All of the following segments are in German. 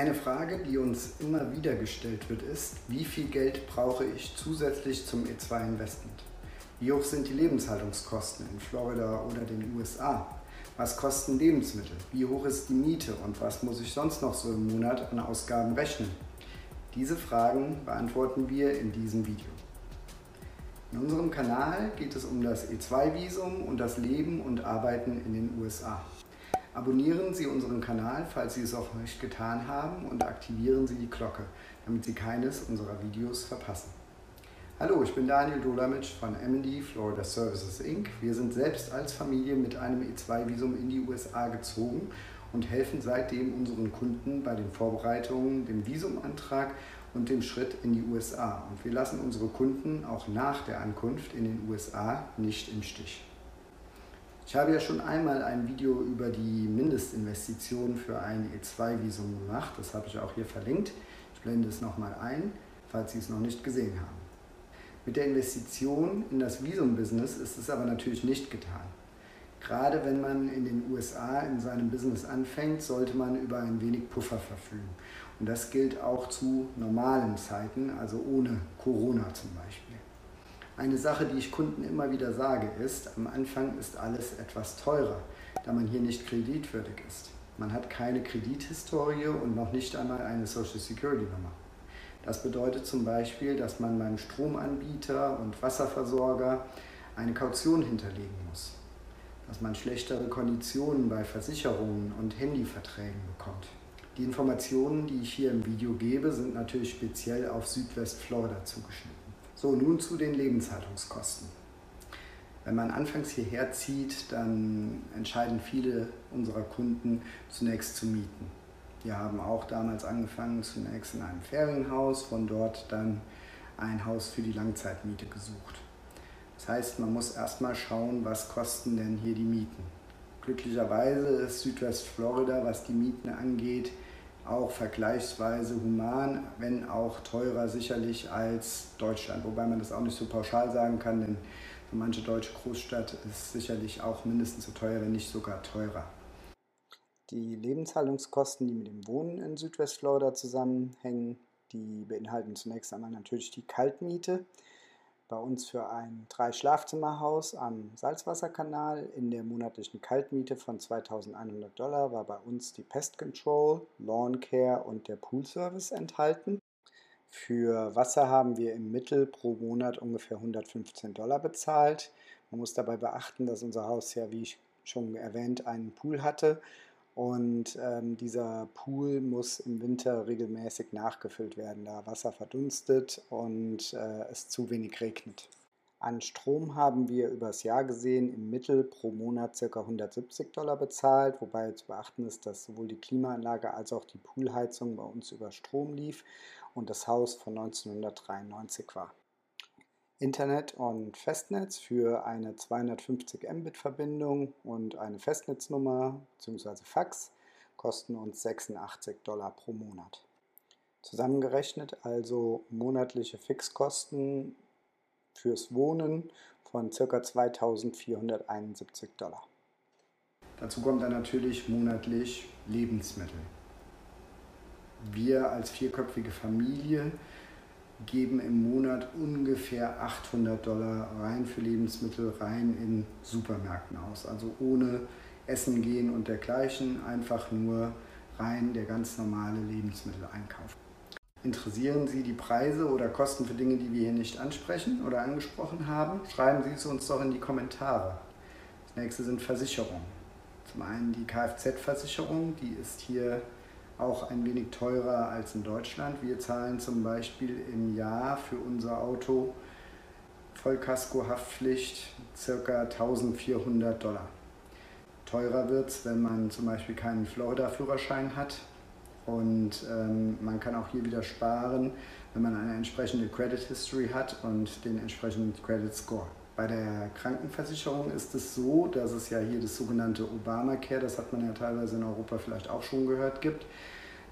Eine Frage, die uns immer wieder gestellt wird, ist, wie viel Geld brauche ich zusätzlich zum E2-Investment? Wie hoch sind die Lebenshaltungskosten in Florida oder den USA? Was kosten Lebensmittel? Wie hoch ist die Miete und was muss ich sonst noch so im Monat an Ausgaben rechnen? Diese Fragen beantworten wir in diesem Video. In unserem Kanal geht es um das E2-Visum und das Leben und Arbeiten in den USA. Abonnieren Sie unseren Kanal, falls Sie es auch nicht getan haben und aktivieren Sie die Glocke, damit Sie keines unserer Videos verpassen. Hallo, ich bin Daniel Dolamitsch von MD Florida Services Inc. Wir sind selbst als Familie mit einem E2-Visum in die USA gezogen und helfen seitdem unseren Kunden bei den Vorbereitungen, dem Visumantrag und dem Schritt in die USA. Und wir lassen unsere Kunden auch nach der Ankunft in den USA nicht im Stich. Ich habe ja schon einmal ein Video über die Mindestinvestitionen für ein E2-Visum gemacht. Das habe ich auch hier verlinkt. Ich blende es nochmal ein, falls Sie es noch nicht gesehen haben. Mit der Investition in das Visum-Business ist es aber natürlich nicht getan. Gerade wenn man in den USA in seinem Business anfängt, sollte man über ein wenig Puffer verfügen. Und das gilt auch zu normalen Zeiten, also ohne Corona zum Beispiel. Eine Sache, die ich Kunden immer wieder sage, ist, am Anfang ist alles etwas teurer, da man hier nicht kreditwürdig ist. Man hat keine Kredithistorie und noch nicht einmal eine Social Security Nummer. Das bedeutet zum Beispiel, dass man beim Stromanbieter und Wasserversorger eine Kaution hinterlegen muss, dass man schlechtere Konditionen bei Versicherungen und Handyverträgen bekommt. Die Informationen, die ich hier im Video gebe, sind natürlich speziell auf Südwestflorida zugeschnitten. So, nun zu den Lebenshaltungskosten. Wenn man anfangs hierher zieht, dann entscheiden viele unserer Kunden zunächst zu mieten. Wir haben auch damals angefangen, zunächst in einem Ferienhaus, von dort dann ein Haus für die Langzeitmiete gesucht. Das heißt, man muss erstmal schauen, was kosten denn hier die Mieten. Glücklicherweise ist Südwestflorida, was die Mieten angeht, auch vergleichsweise human, wenn auch teurer sicherlich als Deutschland. Wobei man das auch nicht so pauschal sagen kann, denn für manche deutsche Großstadt ist sicherlich auch mindestens so teuer, wenn nicht sogar teurer. Die Lebenshaltungskosten, die mit dem Wohnen in Südwestflorida zusammenhängen, die beinhalten zunächst einmal natürlich die Kaltmiete. Bei uns für ein Drei-Schlafzimmer-Haus am Salzwasserkanal in der monatlichen Kaltmiete von 2100 Dollar war bei uns die Pest Control, Lawn Care und der Pool Service enthalten. Für Wasser haben wir im Mittel pro Monat ungefähr 115 Dollar bezahlt. Man muss dabei beachten, dass unser Haus ja, wie ich schon erwähnt, einen Pool hatte und ähm, dieser Pool muss im Winter regelmäßig nachgefüllt werden, da Wasser verdunstet und äh, es zu wenig regnet. An Strom haben wir übers Jahr gesehen im Mittel pro Monat ca. 170 Dollar bezahlt, wobei zu beachten ist, dass sowohl die Klimaanlage als auch die Poolheizung bei uns über Strom lief und das Haus von 1993 war. Internet und Festnetz für eine 250 Mbit Verbindung und eine Festnetznummer bzw. Fax kosten uns 86 Dollar pro Monat. Zusammengerechnet also monatliche Fixkosten fürs Wohnen von ca. 2471 Dollar. Dazu kommt dann natürlich monatlich Lebensmittel. Wir als vierköpfige Familie geben im Monat ungefähr 800 Dollar rein für Lebensmittel rein in Supermärkten aus. Also ohne Essen gehen und dergleichen, einfach nur rein der ganz normale Lebensmitteleinkauf. Interessieren Sie die Preise oder Kosten für Dinge, die wir hier nicht ansprechen oder angesprochen haben? Schreiben Sie es uns doch in die Kommentare. Das nächste sind Versicherungen. Zum einen die Kfz-Versicherung, die ist hier auch ein wenig teurer als in Deutschland. Wir zahlen zum Beispiel im Jahr für unser Auto Vollkasko-Haftpflicht ca. 1400 Dollar. Teurer wird es, wenn man zum Beispiel keinen Florida-Führerschein hat. Und ähm, man kann auch hier wieder sparen, wenn man eine entsprechende Credit History hat und den entsprechenden Credit Score. Bei der Krankenversicherung ist es so, dass es ja hier das sogenannte Obamacare, das hat man ja teilweise in Europa vielleicht auch schon gehört, gibt.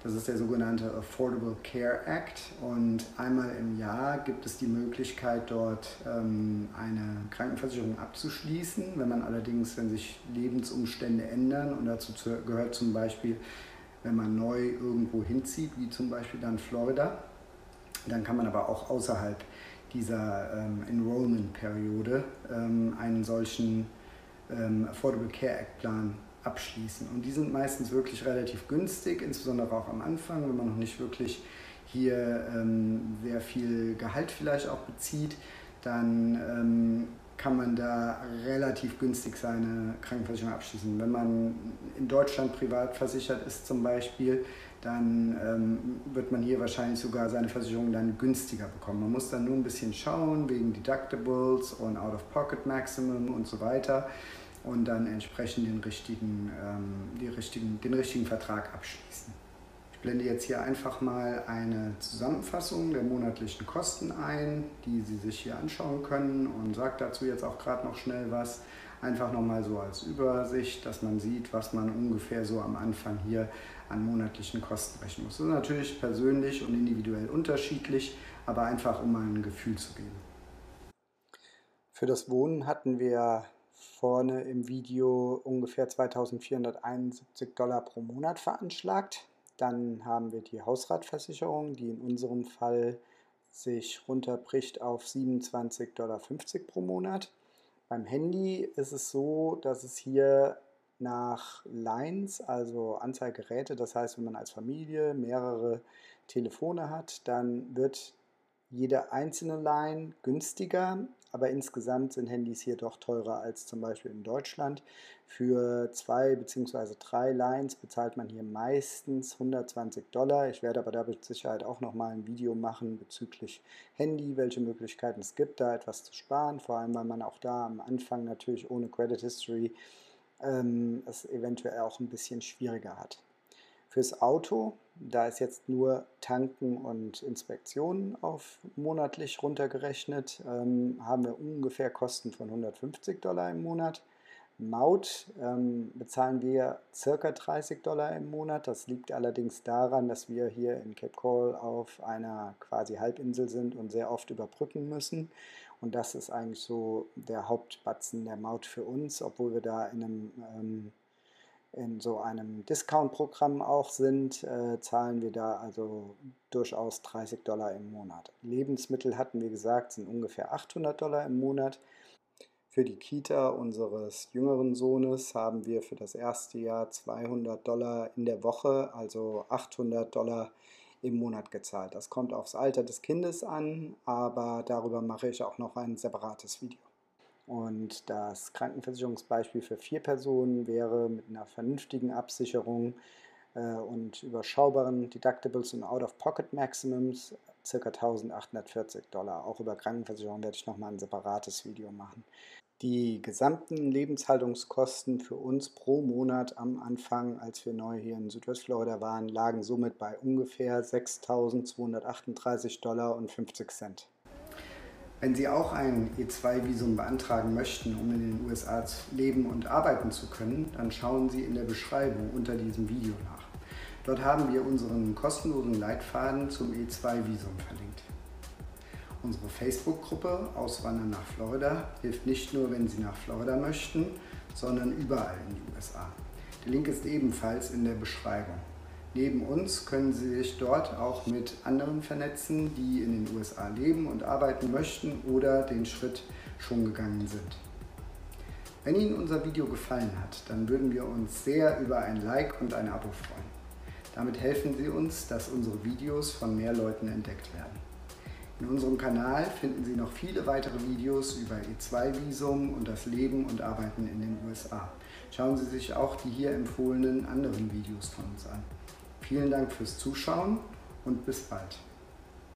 Das ist der sogenannte Affordable Care Act und einmal im Jahr gibt es die Möglichkeit, dort ähm, eine Krankenversicherung abzuschließen. Wenn man allerdings, wenn sich Lebensumstände ändern und dazu gehört zum Beispiel wenn man neu irgendwo hinzieht, wie zum Beispiel dann Florida. Dann kann man aber auch außerhalb dieser ähm, Enrollment-Periode ähm, einen solchen Affordable Care Act Plan abschließen. Und die sind meistens wirklich relativ günstig, insbesondere auch am Anfang, wenn man noch nicht wirklich hier ähm, sehr viel Gehalt vielleicht auch bezieht, dann ähm, kann man da relativ günstig seine Krankenversicherung abschließen. Wenn man in Deutschland privat versichert ist zum Beispiel, dann ähm, wird man hier wahrscheinlich sogar seine Versicherung dann günstiger bekommen. Man muss dann nur ein bisschen schauen wegen Deductibles und Out-of-Pocket-Maximum und so weiter und dann entsprechend den richtigen, ähm, die richtigen, den richtigen Vertrag abschließen. Ich blende jetzt hier einfach mal eine Zusammenfassung der monatlichen Kosten ein, die Sie sich hier anschauen können und sage dazu jetzt auch gerade noch schnell was. Einfach nochmal so als Übersicht, dass man sieht, was man ungefähr so am Anfang hier an monatlichen Kosten rechnen muss. Das ist natürlich persönlich und individuell unterschiedlich, aber einfach um mal ein Gefühl zu geben. Für das Wohnen hatten wir vorne im Video ungefähr 2471 Dollar pro Monat veranschlagt. Dann haben wir die Hausratversicherung, die in unserem Fall sich runterbricht auf 27,50 Dollar pro Monat. Beim Handy ist es so, dass es hier nach Lines, also Anzahlgeräte, das heißt, wenn man als Familie mehrere Telefone hat, dann wird jede einzelne Line günstiger, aber insgesamt sind Handys hier doch teurer als zum Beispiel in Deutschland. Für zwei bzw. drei Lines bezahlt man hier meistens 120 Dollar. Ich werde aber da mit Sicherheit auch nochmal ein Video machen bezüglich Handy, welche Möglichkeiten es gibt, da etwas zu sparen. Vor allem, weil man auch da am Anfang natürlich ohne Credit History ähm, es eventuell auch ein bisschen schwieriger hat. Fürs Auto, da ist jetzt nur Tanken und Inspektionen auf monatlich runtergerechnet, ähm, haben wir ungefähr Kosten von 150 Dollar im Monat. Maut ähm, bezahlen wir circa 30 Dollar im Monat. Das liegt allerdings daran, dass wir hier in Cape Coral auf einer quasi Halbinsel sind und sehr oft überbrücken müssen. Und das ist eigentlich so der Hauptbatzen der Maut für uns, obwohl wir da in einem ähm, in so einem Discount-Programm auch sind, äh, zahlen wir da also durchaus 30 Dollar im Monat. Lebensmittel hatten wir gesagt, sind ungefähr 800 Dollar im Monat. Für die Kita unseres jüngeren Sohnes haben wir für das erste Jahr 200 Dollar in der Woche, also 800 Dollar im Monat gezahlt. Das kommt aufs Alter des Kindes an, aber darüber mache ich auch noch ein separates Video. Und das Krankenversicherungsbeispiel für vier Personen wäre mit einer vernünftigen Absicherung äh, und überschaubaren Deductibles und Out-of-Pocket-Maximums ca. 1840 Dollar. Auch über Krankenversicherung werde ich nochmal ein separates Video machen. Die gesamten Lebenshaltungskosten für uns pro Monat am Anfang, als wir neu hier in Südwestflorida waren, lagen somit bei ungefähr 6.238 Dollar und 50 Cent. Wenn Sie auch ein E2-Visum beantragen möchten, um in den USA leben und arbeiten zu können, dann schauen Sie in der Beschreibung unter diesem Video nach. Dort haben wir unseren kostenlosen Leitfaden zum E2-Visum verlinkt. Unsere Facebook-Gruppe Auswandern nach Florida hilft nicht nur, wenn Sie nach Florida möchten, sondern überall in die USA. Der Link ist ebenfalls in der Beschreibung. Neben uns können Sie sich dort auch mit anderen vernetzen, die in den USA leben und arbeiten möchten oder den Schritt schon gegangen sind. Wenn Ihnen unser Video gefallen hat, dann würden wir uns sehr über ein Like und ein Abo freuen. Damit helfen Sie uns, dass unsere Videos von mehr Leuten entdeckt werden. In unserem Kanal finden Sie noch viele weitere Videos über E2-Visum und das Leben und Arbeiten in den USA. Schauen Sie sich auch die hier empfohlenen anderen Videos von uns an. Vielen Dank fürs Zuschauen und bis bald.